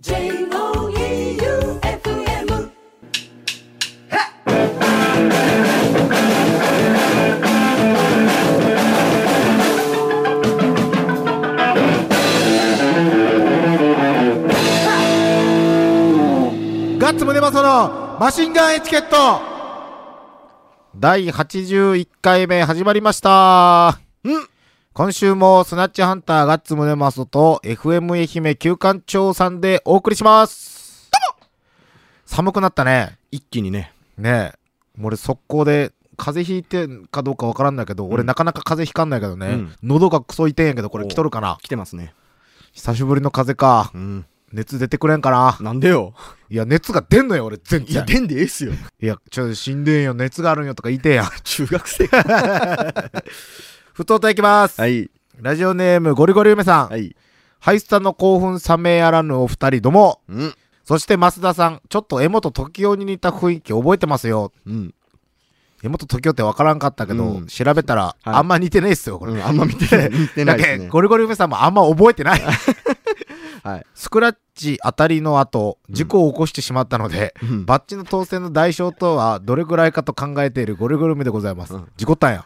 J-O-E-U-F-M ガッツムネマソのマシンガンエチケット。第81回目始まりました。今週もスナッチハンターガッツムネマソと FM 愛媛旧館長さんでお送りします。寒くなったね。一気にね。ねえ。俺速攻で風邪ひいてんかどうかわからんないけど、俺なかなか風邪ひかんないけどね。うん喉がクソ痛いんやけど、これ来とるかな？来てますね。久しぶりの風邪か。うん。熱出てくれんかな？なんでよ？いや、熱が出んのよ、俺全いや、然。出んでええっすよ。いや、ちょ、死んでんよ、熱があるんよとか言いてえやん。中学生。ふとといきます。はい。ラジオネームゴリゴリ梅さん。はい。ハイスタの興奮冷めやらぬお二人ども。うん。そして増田さん、ちょっと江本時生に似た雰囲気覚えてますよ。うん。江本時生ってわからんかったけど、うん調べたら、はいあんま似てないっすよ、これ。うんあんま見てない。見てないですね。だけゴリゴリ梅さんもあんま覚えてない。はい。スクラッチ当たりの後、事故を起こしてしまったので、うんバッジの当選の代償とはどれぐらいかと考えているゴリゴリ梅でございます。うん事故ったんや。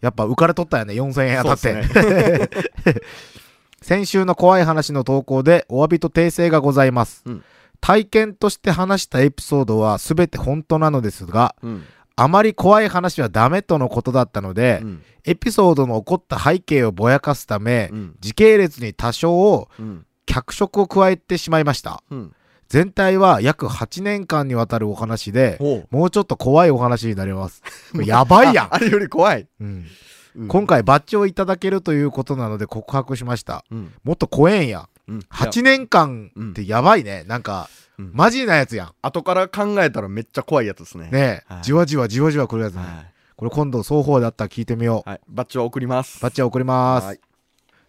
やっぱ浮かれとったよね、4000円当たって。そうっ先週の怖い話の投稿でお詫びと訂正がございます。うん体験として話したエピソードは全て本当なのですが、うん。あまり怖い話はダメとのことだったので、うん。エピソードの起こった背景をぼやかすため、うん。時系列に多少うん。脚色を加えてしまいました。うん。全体は約8年間にわたるお話で。もうちょっと怖いお話になります。やばいやんあ。あれより怖い。うんうん今。回バッジをいただけるということなので告白しました。うん。もっと怖えんや。うん。8年間ってやばいね。なんか、うんマジなやつや後から考えたらめっちゃ怖いやつですね。ん。ねえ、はいじわじわじわじわくるやつね。はこれ今度双方だったら聞いてみよう。い。はい。バッジは送ります。バッジは送ります。はい。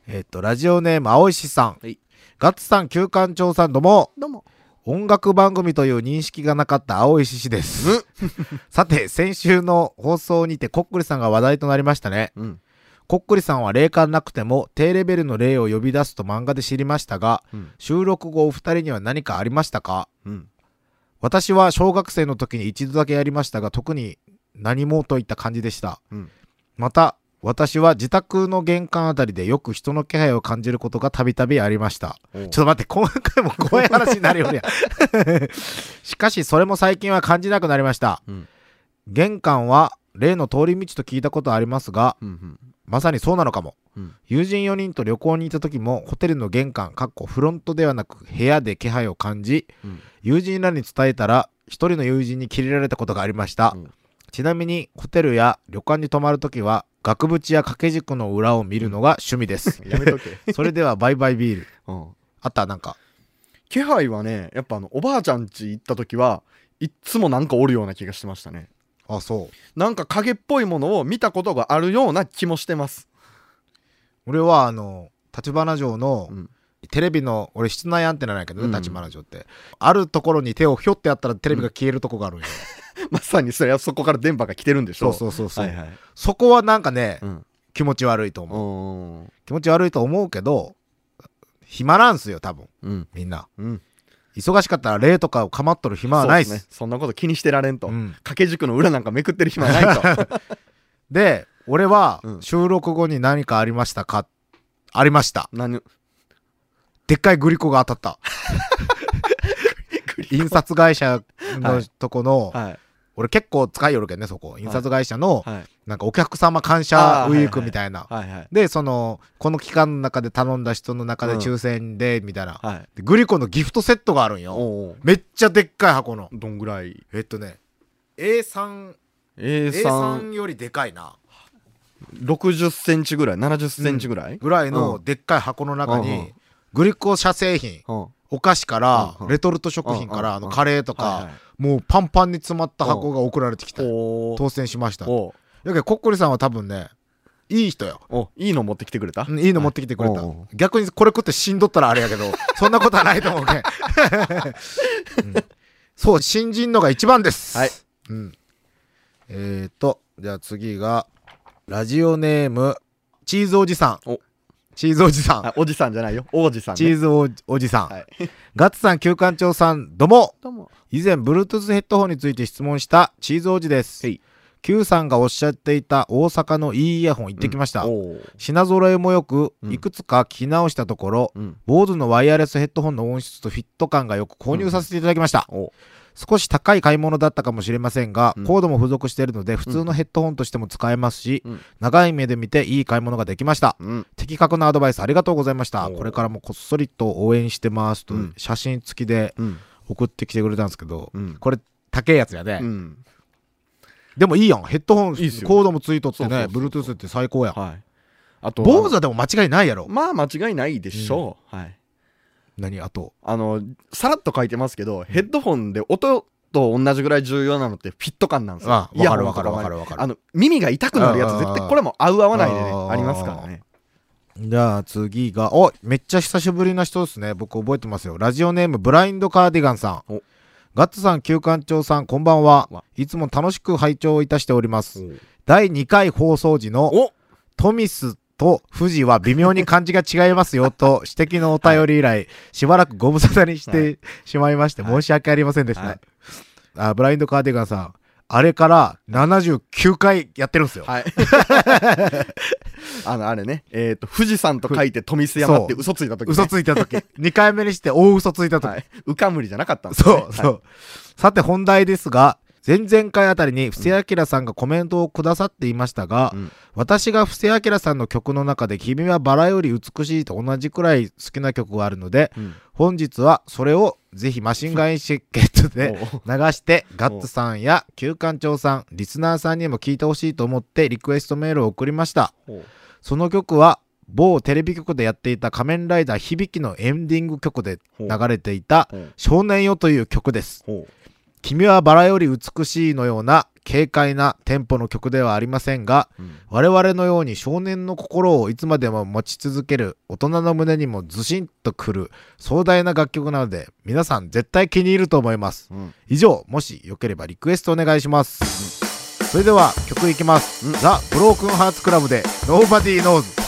えっと、ラジオネーム、青石さん。はいガッツさん、旧館長さんどうも。どうも。音楽番組という認識がなかった青石氏です。さて、先週の放送にてコックリさんが話題となりましたね。うん。コックリさんは霊感なくても低レベルの霊を呼び出すと漫画で知りましたが、うん。収録後お二人には何かありましたか？うん。私は小学生の時に一度だけやりましたが特に何もといった感じでした、うんまた私は自宅の玄関あたりでよく人の気配を感じることがたびたびありましたちょっと待って今回も怖い話になるよねしかしそれも最近は感じなくなりましたうん。玄関は例の通り道と聞いたことありますがうん。まさにそうなのかもうん。友人4人と旅行に行った時もホテルの玄関かっこフロントではなく部屋で気配を感じうん。友人らに伝えたら一人の友人にキレられたことがありました、うんちなみにホテルや旅館に泊まるときは額縁や掛け軸の裏を見るのが趣味です。やめとけ。それではバイバイビール。うん。あったなんか。気配はね、やっぱあの、おばあちゃん家行った時は、いっつもなんかおるような気がしてましたね。あそう。なんか影っぽいものを見たことがあるような気もしてます。俺はあの立花城の、うん。テレビの俺室内アンテナなんやけどねうん。立花城って、あるところに手をひょってやったらテレビが消えるとこがあるんよ、まさにそれはそこから電波が来てるんでしそうょそうそうそう、はいはい。そこはなんかね、うん。気持ち悪いと思ううん。気持ち悪いと思うけど暇なんすよ多分うん。みんなうん。忙しかったら霊とかを構っとる暇はないっすそね。そんなこと気にしてられんと。うん掛け軸の裏なんかめくってる暇ないと。で俺はうん収録後に何かありましたか、ありました何？でっかいグリコが当たった 印刷会社のとこの、はい。俺結構使いよるけんねそこ。印刷会社の、はい。なんかお客様感謝ウィークみたいな。でそのこの期間の中で頼んだ人の中でうん。抽選でみたいな、はい。でグリコのギフトセットがあるんよ。めっちゃでっかい箱の。どんぐらい？えっとね A3 ?A3、A3 よりでかいな。60センチぐらい ?70 センチぐらい？ぐらいのうん。でっかい箱の中に、うんうん。グリコ社製品。うん。お菓子から、レトルト食品から、あのカレーとか、もうパンパンに詰まった箱が送られてきた、当選しました。だおけどコッコリさんは多分ねいい人よ。おいいの持ってきてくれた？うんいいの持ってきてくれた、逆にこれ食って死んどったらあれやけど そんなことはないと思うけ そう新人のが一番です。はい、うん、えーとじゃあ次がラジオネームチーズおじさん。おチーズおじさん。あおじさんじゃないよ。王子さん、ね、チーズおおじさん、はい。ガッツさん旧館長さんどうも。どうも。以前 Bluetooth ヘッドホンについて質問したチーズおじです。へい。Q さんがおっしゃっていた大阪のいいイヤホン行ってきました、おー。品揃えもよくうん。いくつか聞き直したところ、うん。ボーズのワイヤレスヘッドホンの音質とフィット感がよく購入させていただきました、お少し高い買い物だったかもしれませんが、うん。コードも付属しているので普通のヘッドホンとしても使えますし、うん。長い目で見ていい買い物ができました。うん。的確なアドバイスありがとうございました。これからもこっそりと応援してますと、うん。写真付きでうん。送ってきてくれたんですけど、うん。これ高いやつやね、うん。でもいいやん。ヘッドホンコードもついとってね Bluetooth って最高やん。はい。あと坊主はでも間違いないやろ。まあ間違いないでしょう、はい何あと？あのさらっと書いてますけど、ヘッドホンで音と同じぐらい重要なのってフィット感なんですよわかるわかるわかるわかるあの耳が痛くなるやつ絶対これも合う合わないでねありますからねじゃあ次が、おめっちゃ久しぶりな人ですね。僕覚えてますよ。ラジオネームブラインドカーディガンさんお。ガッツさん、旧館長さん、こんばんはわ。いつも楽しく拝聴いたしております。第2回放送時のおトミスと富士は微妙に漢字が違いますよと指摘のお便り以来、しばらくご無沙汰にしてしまいまして、申し訳ありませんでした。はいあブラインドカーディガンさん、あれから79回やってるんですよ。はいあのあれねえっ、と富士山と書いて富須山って嘘ついた時、ね、嘘ついた時。2回目にして大嘘ついた時。はい、うかむりじゃなかったんですねそうそう。さて本題ですが、前々回あたりに布施明さんがコメントをくださっていましたが、うん。私が布施明さんの曲の中で「君はバラより美しい」と同じくらい好きな曲があるので、うん。本日はそれをぜひマシンガンエチケットで 流してガッツさんや旧館長さんリスナーさんにも聴いてほしいと思ってリクエストメールを送りました。その曲は某テレビ局でやっていた「仮面ライダー響き」のエンディング曲で流れていたほう「少年よ」という曲です。ほ君はバラより美しいのような軽快なテンポの曲ではありませんがう、うん。我々のように少年の心をいつまでも持ち続ける大人の胸にもずしんとくる壮大な楽曲なので皆さん絶対気に入ると思います。うん。以上もしよければリクエストお願いします、それでは曲いきます、うん。ザ・ブロークンハーツクラブで Nobody Knows「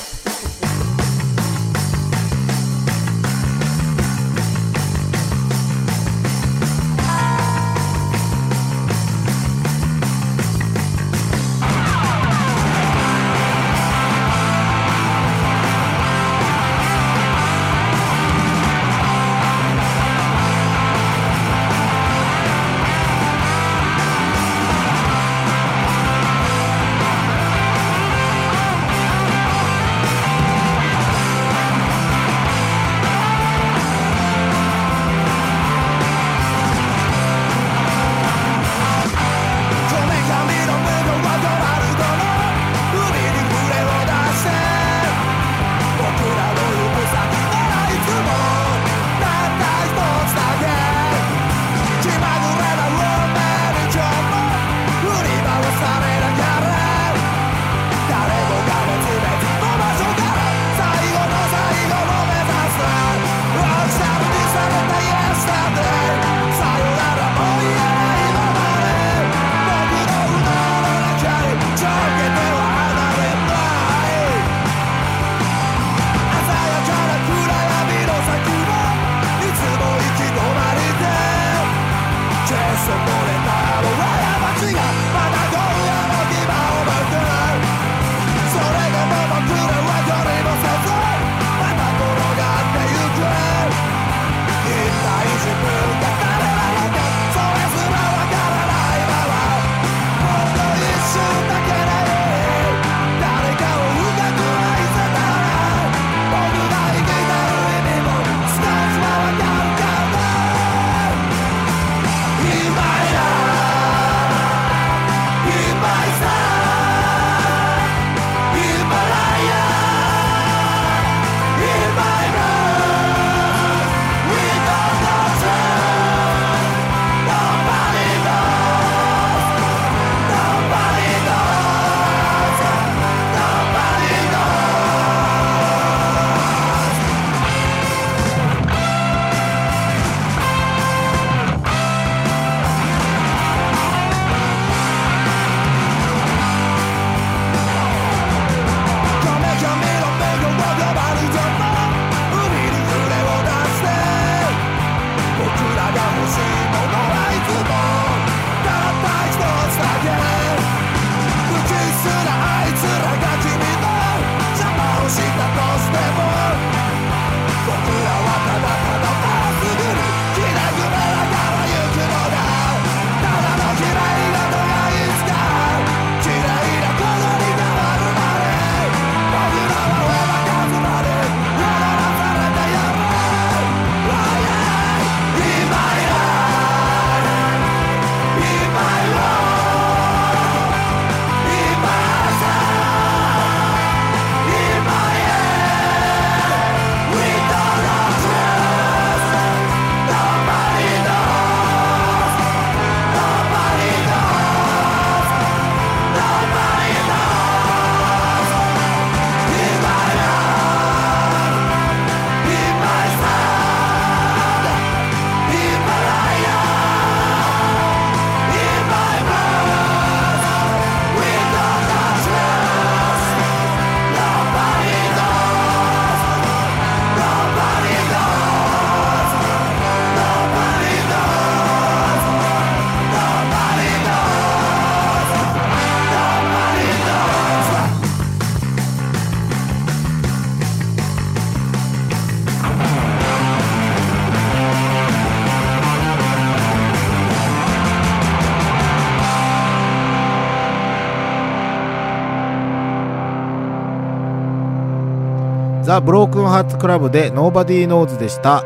ザ・ブロークンハーツクラブで Nobody Knows でした。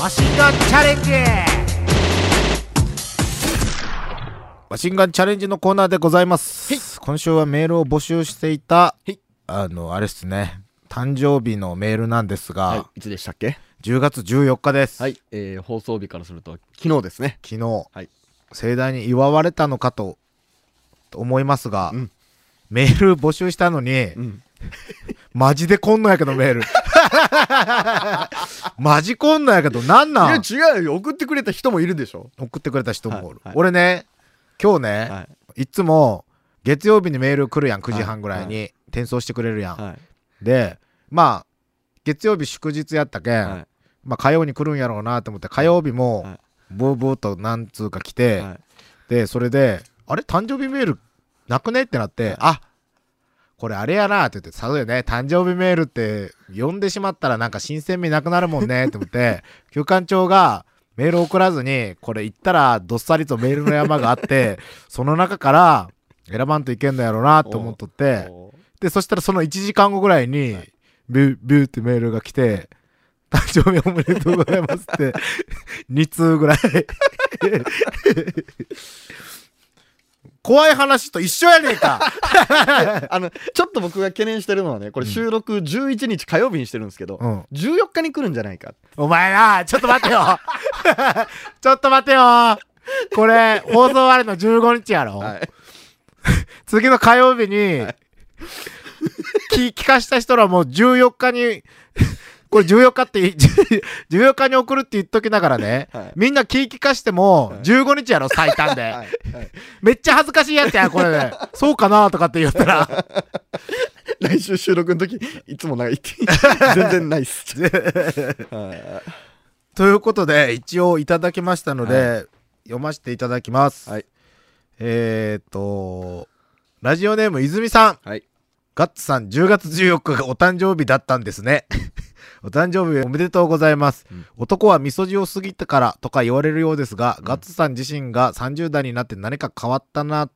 マシンガンチャレンジ！マシンガンチャレンジのコーナーでございます、今週はメールを募集していた、い。あのあれっすね。誕生日のメールなんですが、はい。いつでしたっけ？10月14日です、はい、えー、放送日からすると昨日ですね。昨日、はい。盛大に祝われたのかとと思いますが、うんメール募集したのに、うん。マジでこんのやけどメール。マジこんのやけどなんいやなん違うよ。送ってくれた人もいるでしょ。送ってくれた人もおる、はいはい。俺ね今日ね、はい。い、つも月曜日にメール来るやん9時半ぐらいに、転送してくれるやん、はい。でまあ月曜日祝日やったけん、はい。まあ火曜に来るんやろうなと思って火曜日もはい。ブーブーと何通か来て、はい。でそれであれ？誕生日メールなくね？ってなって、あこれあれやなって言ってそうよね誕生日メールって読んでしまったらなんか新鮮味なくなるもんね って思って休館長がメール送らずにこれ言ったらどっさりとメールの山があって その中から選ばんといけんのやろうなって思っとってでそしたらその1時間後ぐらいにビュービューってメールが来て誕生日おめでとうございますって 2通ぐらい怖い話と一緒やねえか。あのちょっと僕が懸念してるのはねこれ収録11日火曜日にしてるんですけど、うん。14日に来るんじゃないか。お前なちょっと待てよ。ちょっと待てよ。これ放送終わるの15日やろ、はい。次の火曜日に、聞聞かした人らもう14日にこれ14日って 14日に送るって言っときながらね、はい。みんな聞きかしてもはい。15日やろ最短で、はい。はい。めっちゃ恥ずかしいやつやこれね そうかなとかって言ったら。来週収録の時いつもないって。全然ないっす。はということで一応いただきましたので、読ませていただきます、はい。えーっとラジオネーム泉さん。ガッツさん10月14日がお誕生日だったんですねお誕生日おめでとうございます、うん。男はみそじを過ぎてからとか言われるようですが、ガッツさん自身が30代になって何か変わったな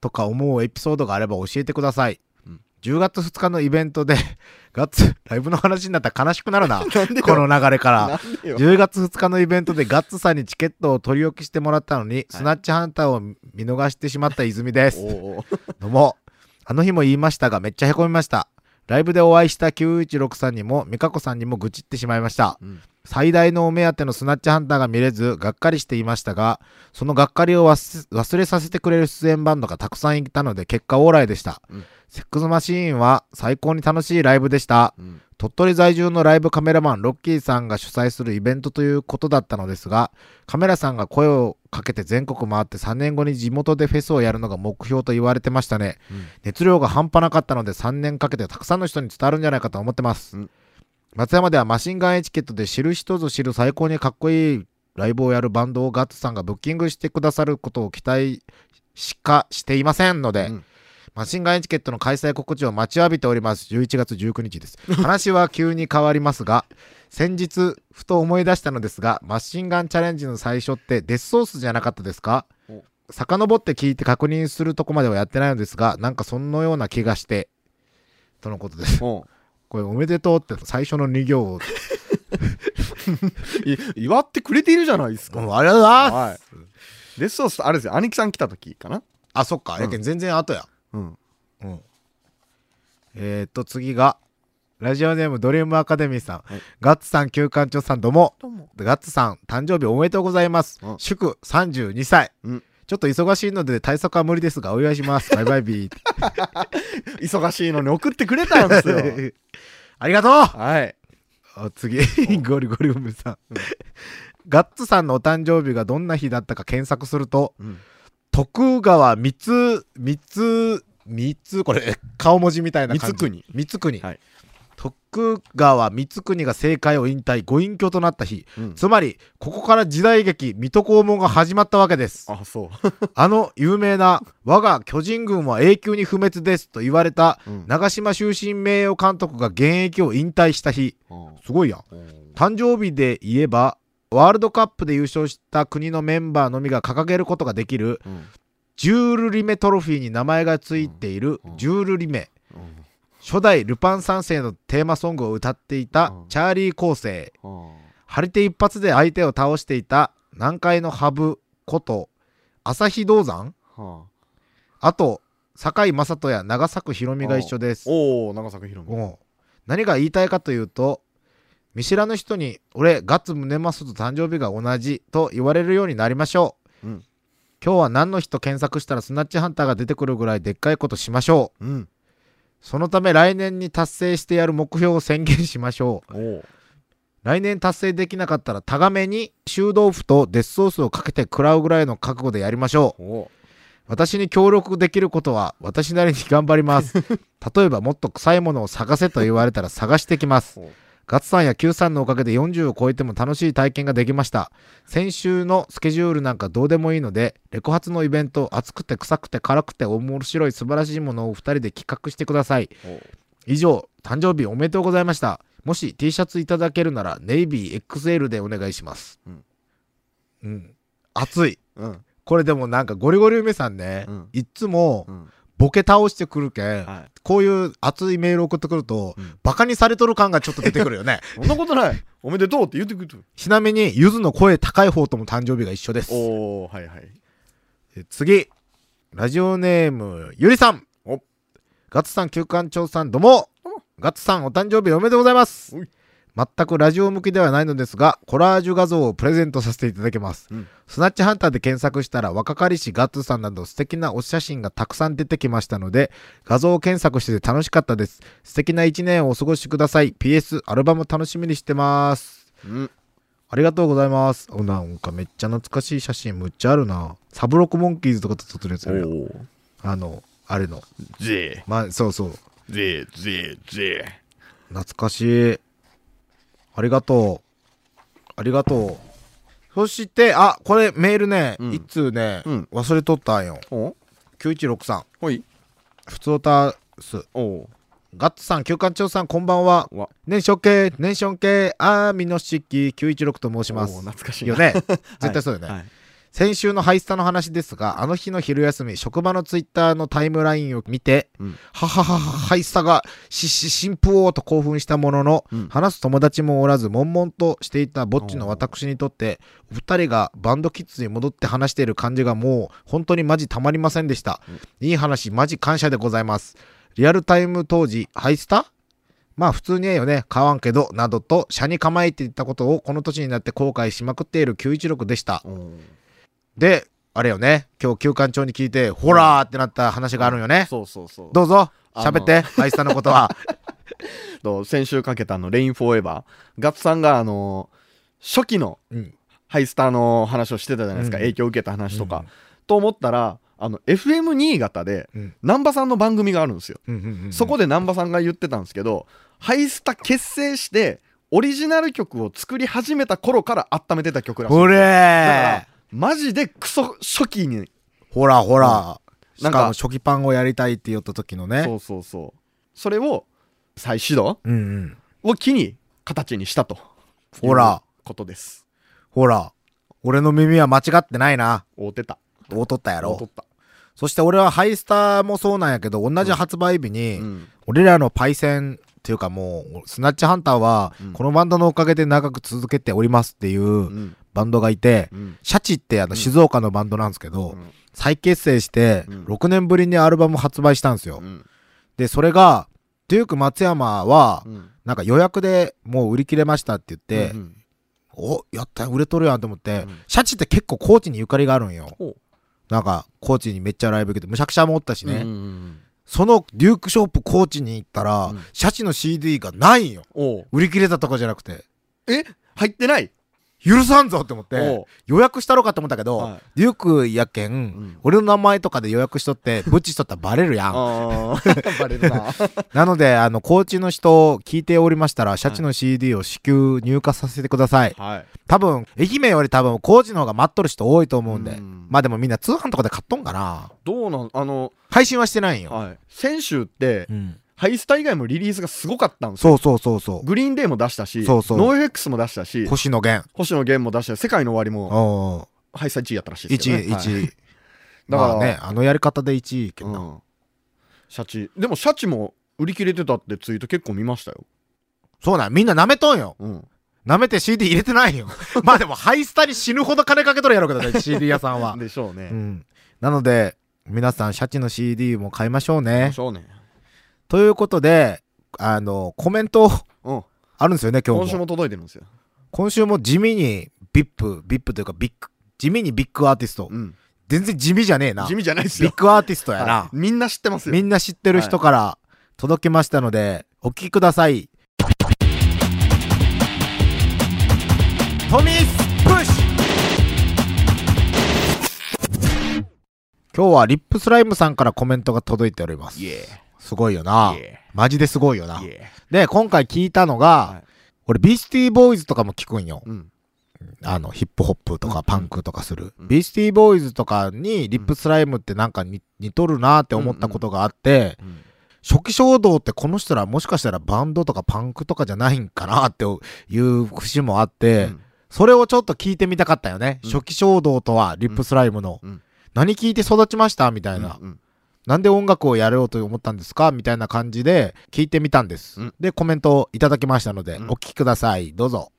とか思うエピソードがあれば教えてください、うん。10月2日のイベントで ガッツライブの話になったら悲しくなるな。なこの流れから。なんでよ。10月2日のイベントでガッツさんにチケットを取り置きしてもらったのに、スナッチハンターを見逃してしまった泉です。どうも。あの日も言いましたが、めっちゃへこみました。ライブでお会いした916さんにも、美香子さんにも愚痴ってしまいました。うん最大のお目当てのスナッチハンターが見れず、がっかりしていましたが、そのがっかりを忘忘れさせてくれる出演バンドがたくさんいたので、結果オーライでした。うんセックスマシーンは最高に楽しいライブでした。うん。鳥取在住のライブカメラマンロッキーさんが主催するイベントということだったのですがカメラさんが声をかけて全国回って3年後に地元でフェスをやるのが目標と言われてましたね。うん。熱量が半端なかったので3年かけてたくさんの人に伝わるんじゃないかと思ってます、うん。松山ではマシンガンエチケットで知る人ぞ知る最高にかっこいいライブをやるバンドをガッツさんがブッキングしてくださることを期待しかしていませんので、うんマシンガンエチケットの開催告知を待ちわびております。11月19日です。話は急に変わりますが、先日、ふと思い出したのですが、マシンガンチャレンジの最初ってデスソースじゃなかったですか？お遡って聞いて確認するとこまではやってないのですが、なんかそのような気がして、とのことです。おこれおめでとうって最初の2行 祝ってくれているじゃないですか、うんありがとうございます。はいデスソースあれですよ兄貴さん来た時かな？あ、そっか。うんやけん全然後や。うんうん。えー、っと、次が、ラジオネームドリームアカデミーさん。はいガッツさん、旧館長さん、どうも。どうもガッツさん、誕生日おめでとうございます。うん祝32歳。うんちょっと忙しいので対策は無理ですが、お祝いします。バイバイビー。忙しいのに送ってくれたんですよ ありがとうはいあ次、ゴリゴリ梅さん。ガッツさんのお誕生日がどんな日だったか検索すると、うん徳川三つ、三つ、三つ、これ、顔文字みたいな感じ。光圀三つ国。はい徳川光圀が政界を引退、ご隠居となった日。うんつまり、ここから時代劇、水戸黄門が始まったわけです。あそう あの有名な、我が巨人軍は永久に不滅ですと言われた、うん長島終身名誉監督が現役を引退した日。すごいやん。誕生日で言えば、ワールドカップで優勝した国のメンバーのみが掲げることができる、うんジュールリメトロフィーに名前がついているうん。ジュールリメ。うん。初代ルパン三世のテーマソングを歌っていたうん。チャーリー構成うん。張り手一発で相手を倒していた南海のハブこと朝日銅山。はあ。と堺雅人や長作ひろみが一緒です。おお長崎ひろみ何が言いたいかというと見知らぬ人に「俺ガッツムネマスと誕生日が同じ」と言われるようになりましょう、うん。今日は何の日と検索したらスナッチハンターが出てくるぐらいでっかいことしましょう。うん。そのため来年に達成してやる目標を宣言しましょう。来年達成できなかったらタガメに臭豆腐とデスソースをかけて食らうぐらいの覚悟でやりましょう。お私に協力できることは私なりに頑張ります。例えばもっと臭いものを探せと言われたら探してきます。おガッツさんや Q さんのおかげで40を超えても楽しい体験ができました。先週のスケジュールなんかどうでもいいのでレコ発のイベント熱くて臭くて辛くて面白い素晴らしいものをお二人で企画してください。お以上誕生日おめでとうございました。もし T シャツいただけるならネイビー XL でお願いします。うん、うん、熱い。うん。これでもなんかゴリゴリ梅さんね、うん。いっつもうんボケ倒してくるけん、はい。こういう熱いメール送ってくると、うん。バカにされとる感がちょっと出てくるよね。そんなことない。おめでとうって言ってくる。ちなみにゆずの声高い方とも誕生日が一緒です。おおはいはい。え次。ラジオネームゆりさん。お。ガッツさん旧館長さんどうも。ガッツさんお誕生日おめでとうございます全くラジオ向きではないのですがコラージュ画像をプレゼントさせていただきます、うん。スナッチハンターで検索したら若かりしガッツさんなど素敵なお写真がたくさん出てきましたので画像検索してて楽しかったです。素敵な一年をお過ごしください。PS アルバム楽しみにしてます。うん。ありがとうございます。おなんかめっちゃ懐かしい写真むっちゃあるな。サブロックモンキーズとかと撮ってるやつおあるよおあのあれの。ぜまあそうそう。ぜぜぜ懐かしいありがとう。ありがとう。そしてあこれメールね、うん。一通ね、うん。忘れとったんよ。お9163ほい。ふつおたす。おおガッツさん旧館長さんこんばんは。わ。年少系年少系あーみのしき916と申しまおす懐かしいよね。絶対そうだよね、はい先週のハイスタの話ですがあの日の昼休み職場のツイッターのタイムラインを見て、うん。ははははハイスタがしし新婦をと興奮したものの、うん。話す友達もおらず悶々としていたぼっちの私にとってお二人がバンドキッズに戻って話している感じがもう本当にマジたまりませんでした、いい話マジ感謝でございます。リアルタイム当時ハイスタ？まあ普通にええよね買わんけどなどと車に構えていたことをこの年になって後悔しまくっている916でした。おおで、あれよね、今日休館長に聞いて、ホラーってなった話があるんよね。そうそうそう。どうぞ、喋って、アイスさんのことは。と先週かけたあのレインフォーエバーガッツさんがあの初期のうん。ハイスターの話をしてたじゃないですか、うん。影響を受けた話とか、うん。と思ったらあの FM 新潟でうん。難波さんの番組があるんですよ、うんうんうんそこで難波さんが言ってたんですけどハイスタ結成してオリジナル曲を作り始めた頃から温めてた曲らしいんほですよ。だかれらマジでクソ初期にほらほら。しなんか初期パンをやりたいって言った時のね。そうそうそうそれを再始動うんうん。を機に形にしたとほらことですほら。俺の耳は間違ってないな。会うてたおうとったやろ。ったそして俺はハイスターもそうなんやけど、同じ発売日に、うん俺らのパイセンっていうかもう、スナッチハンターはうん、このバンドのおかげで長く続けておりますっていううん。バンドがいて、うん。シャチってあの静岡のバンドなんですけど、うん。再結成してうん。6年ぶりにアルバム発売したんですよ。うん。で、それが、デューク松山はう、ん。なんか予約でもう売り切れましたって言って、うんお、やった、売れとるやんと思って、うん。シャチって結構高知にゆかりがあるんよ。なんか、高知にめっちゃライブ行けて、むしゃくしゃもおったしね。うんうんうんそのデュークショップ高知に行ったら、うんシャチの CD がないんよ。おう売り切れたとかじゃなくて。え？入ってない？許さんぞって思って予約したろかと思ったけど、はいデュークやけん、ん俺の名前とかで予約しとって、ブチしとったらバレるやん。バレるな なので、あの、高知の人聞いておりましたら、シャチの CD を至急入荷させてください。はい多分、愛媛より多分、高知の方が待っとる人多いと思うんで。うんまあでもみんな通販とかで買っとんかなどうなんあの配信はしてないんよ。はい先週ってうん。ハイスタ以外もリリースがすごかったんですよそうそうそうそグリーンデーも出したしそうそう NOFX も出したしう。星野源。星野源も出したし世界の終わりもハイスタ1位やったらしいですけど、1位、ね、はい1位。だから、まあね、あのやり方で1位けどな。うん、シャチでもシャチも売り切れてたってツイート結構見ましたよ、そうなん、みんな舐めとんよ。うん、舐めて CD 入れてないよ。まあでも、ハイスタに死ぬほど金かけとるやろうけどね、CD 屋さんは。でしょうね、うん。なので、皆さん、シャチの CD も買いましょうでねし。ょうね、ということで、あの、コメントうん、あるんですよね、今日も。今週も届いてるんですよ、今週も地味に VIP、VIP というかビッグ、地味にビッグアーティスト。うん、全然地味じゃねえな。地味じゃないですよビッグアーティストやな。はいみんな知ってますよみんな知ってる人から届きましたので、お聞きください。トミースプッシュ今日はリップスライムさんからコメントが届いております。すごいよな。マジですごいよな。で、今回聞いたのが、はい。俺ビースティーボーイズとかも聞くんよ。ーうん。あの、ヒップホップとうん。かパンクとかする。うん。ビースティーボーイズとかにリップスライムってなんかに似とるなって思ったことがあって、うん。初期衝動ってこの人らもしかしたらバンドとかパンクとかじゃないんかなっていう節もあって、うん。それをちょっと聞いてみたかったよね。うん。初期衝動とはリップスライムの。うん。何聞いて育ちました？みたいな、うんうんなんで音楽をやろうと思ったんですか？みたいな感じで聞いてみたんです。うんで、コメントをいただきましたので、うんお聞きください。どうぞ。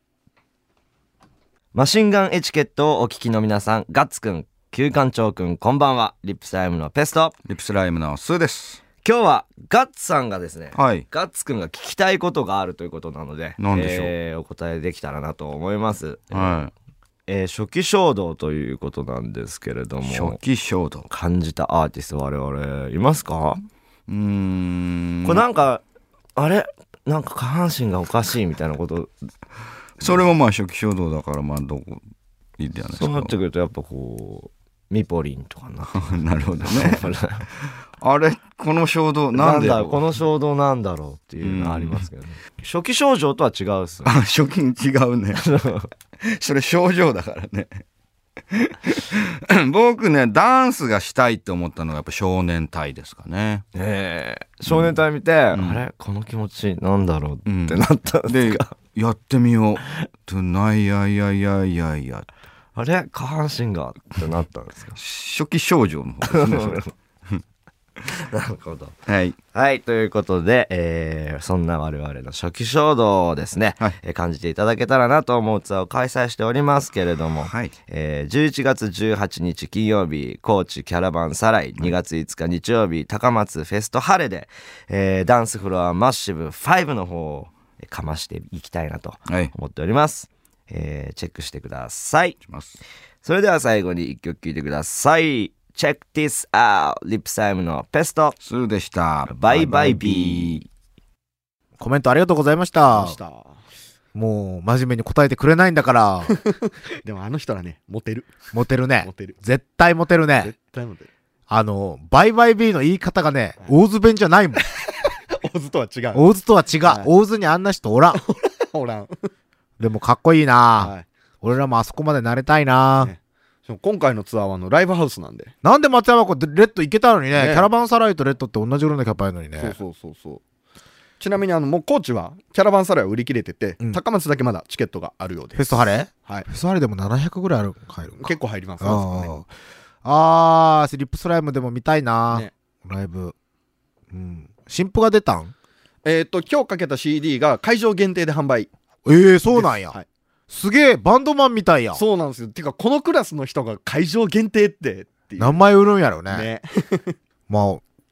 マシンガンエチケットをお聞きの皆さん、ガッツくん、旧館長くん、こんばんは。リップスライムの PESと。リップスライムの SUです。今日はガッツさんがですね、はい。ガッツくんが聞きたいことがあるということなので、何でしょう？えーお答えできたらなと思います。はえー初期衝動ということなんですけれどい。初も、期衝動。感じたアーティスト我々いますか、うーん。これなんか、あれ？なんか下半身がおかしいみたいなこと、それもまあ初期衝動だからまあどこいいんじゃないですそうなってか。くるとやっぱこう、ミポリンとかな。なるほどね。あれこの衝動ななんんでだこの衝動なんだろうっていうのはありますけどね、初期症状とは違うっす 初期違うね。それ症状だからね。僕ねダンスがしたいって思ったのがやっぱ少年隊ですかね。ええ少年隊見て、んあれ？この気持ちなんだろううんってなったんですでか、やってみよう。トゥナイヤイヤイヤイヤイヤ。あれ？下半身が？ってなったんですか？初期症状の方ですね。なるほどはい。はいということで、えーそんな我々の初期衝動をですね、はいえー感じていただけたらなと思うツアーを開催しておりますけれども、はい。えー11月18日金曜日高知キャラバンサライ2月5日日曜日高松フェストハレで、えーダンスフロアマッシブ5の方をえーかましていきたいなとはい。思っております、えーチェックしてください。それでは最後に一曲聴いてください Check this out リップスライムの PESとSUでした。バイバイビーコメントありがとうございました。もう、真面目に答えてくれないんだから、でもあの人らねモテる。モテるモね。テる。絶対モテるね。絶。対モテる。あの、バイバイビーの言い方がね、大津弁じゃないもん。オズとは違う。大津とは違う。はい。大津にあんな人おらん。おらん。でもかっこいいな、はい。俺らもあそこまでなれたいな、ね今回のツアーはあのライブハウスなんで、なんで松山湖でレッド行けたのにねね。キャラバンサライとレッドって同じぐらいのキャパやのにね。そうそうそうそう。ちなみにあのもう高知はキャラバンサライは売り切れてて、うん。高松だけまだチケットがあるようです。フェストハレ？はい。フェストハレでも700ぐらいある入るんか。結構入りますねああ。あー、リップスライムでも見たいな、ね。ライブ。うん。新譜が出たん？えっ、と今日かけた CD が会場限定で販売。ええそうなんや。はいすげえ、バンドマンみたいや。そうなんですよてかこのクラスの人が会場限定ってっていう何枚売るんやろね。ね まあ、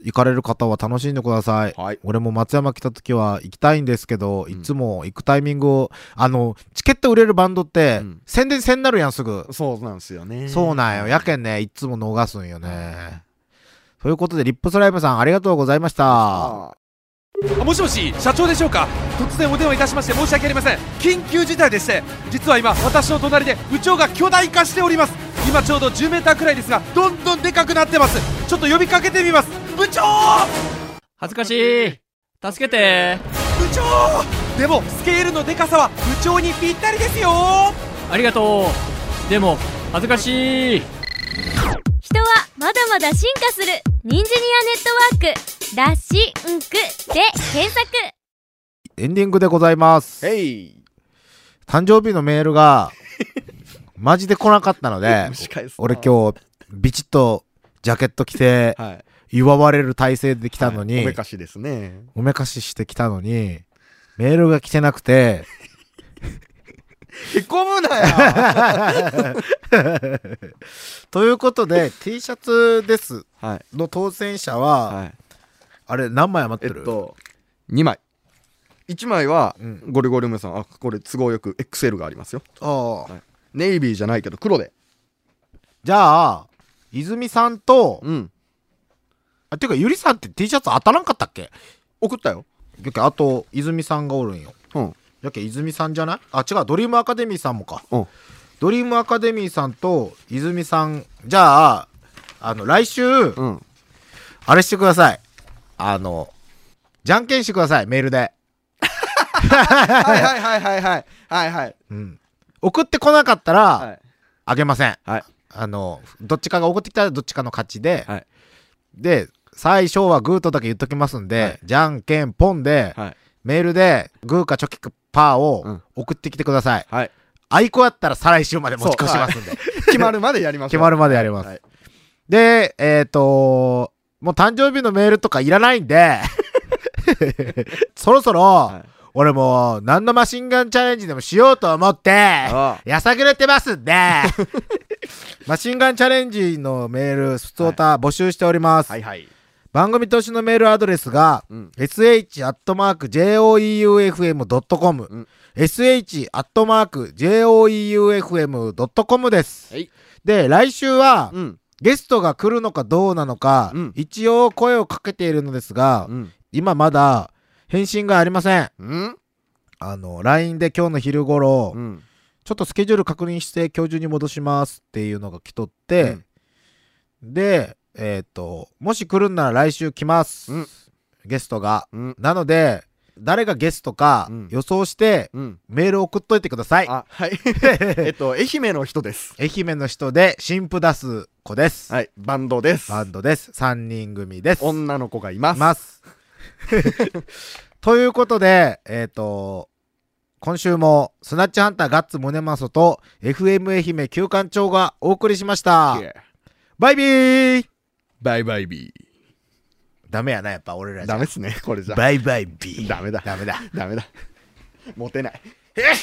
行かれる方は楽しんでください。はい俺も松山来た時は行きたいんですけど、いつも行くタイミングを、あの、チケット売れるバンドって、うん宣伝せんなるやん、すぐ。そうなんですよねそうなんよ。やけんね、いつも逃すんよね。ということで、リップスライムさん、ありがとうございました。ああもしもし社長でしょうか？突然お電話いたしまして申し訳ありません。緊急事態でして実は今私の隣で部長が巨大化しております。今ちょうど 10m くらいですがどんどんでかくなってます。ちょっと呼びかけてみます。部長！恥ずかしい。助けて。部長！でもスケールのでかさは部長にぴったりですよ。ありがとう。でも恥ずかしい。人はまだまだ進化する。ニンジニアネットワークラッシンクで検索。エンディングでございます。へい誕生日のメールが、マジで来なかったので俺今日、ビチッとジャケット着て、はい。祝われる体勢で来たのに、はいおめかしですね。おめかししてきたのに、メールが来てなくて、へこむなや ということで、T シャツです。はい。の当選者は、はいあれ何枚余っえてる、っと2枚。1枚はうん。ゴリゴリ梅さんあこれ都合よく XL がありますよ。ああ。ネイビーじゃないけど黒で。じゃあ、泉さんと、うん。あ、ていうか、ゆりさんって T シャツ当たらんかったっけ？送ったよ。やけあと、泉さんがおるんよ。うん。やけ、泉さんじゃない？あ、違う、ドリームアカデミーさんもか。うん。ドリームアカデミーさんと泉さん、じゃあ、あの、来週、うん。あれしてください。あの、じゃんけんしてください、メールで。はいはいはいはいはい。はいはい。うん。送ってこなかったら、はい。あげません。はい。あの、どっちかが送ってきたらどっちかの勝ちで、はい。で、最初はグーとだけ言っときますんで、はい。じゃんけんポンで、はい。メールでグーかチョキかパーうをん。送ってきてください。はい。あいこやったら再来週まで持ち越しますんで。決まるまでやりましょう決まるまでやります。はい。で、えっ、ともう誕生日のメールとかいらないんで、そろそろ、はい。俺もう何のマシンガンチャレンジでもしようと思って、あやさぐれてますんで、マシンガンチャレンジのメール、スツオタ募集しております。はいはい。番組投資のメールアドレスが、うん。sh.joeufm.com、うん。sh.joeufm.com です。はい。で、来週は、うんゲストが来るのかどうなのか、うん。一応声をかけているのですが、うん。今まだ返信がありません。うん？あの、LINE で今日の昼頃、うん。ちょっとスケジュール確認して今日中に戻しますっていうのが来とって、で、えっ、と、もし来るんなら来週来ます。うん。ゲストが。うん。なので、誰がゲストかうん予想してうんメール送っといてください。あはい えっと愛媛の人です愛媛の人で新婦出す子です。はいバンドですバンドです。3人組です。女の子がいますます。ということで、えっ、と、今週もスナッチハンターガッツムネマソと FM 愛媛旧館長がお送りしました。バイビーバイバイビダメやな、やっぱ俺らじゃ。ダメっすね、これじゃ。バイバイビー。ダメだ。ダメだ。ダメだ。モテない。よい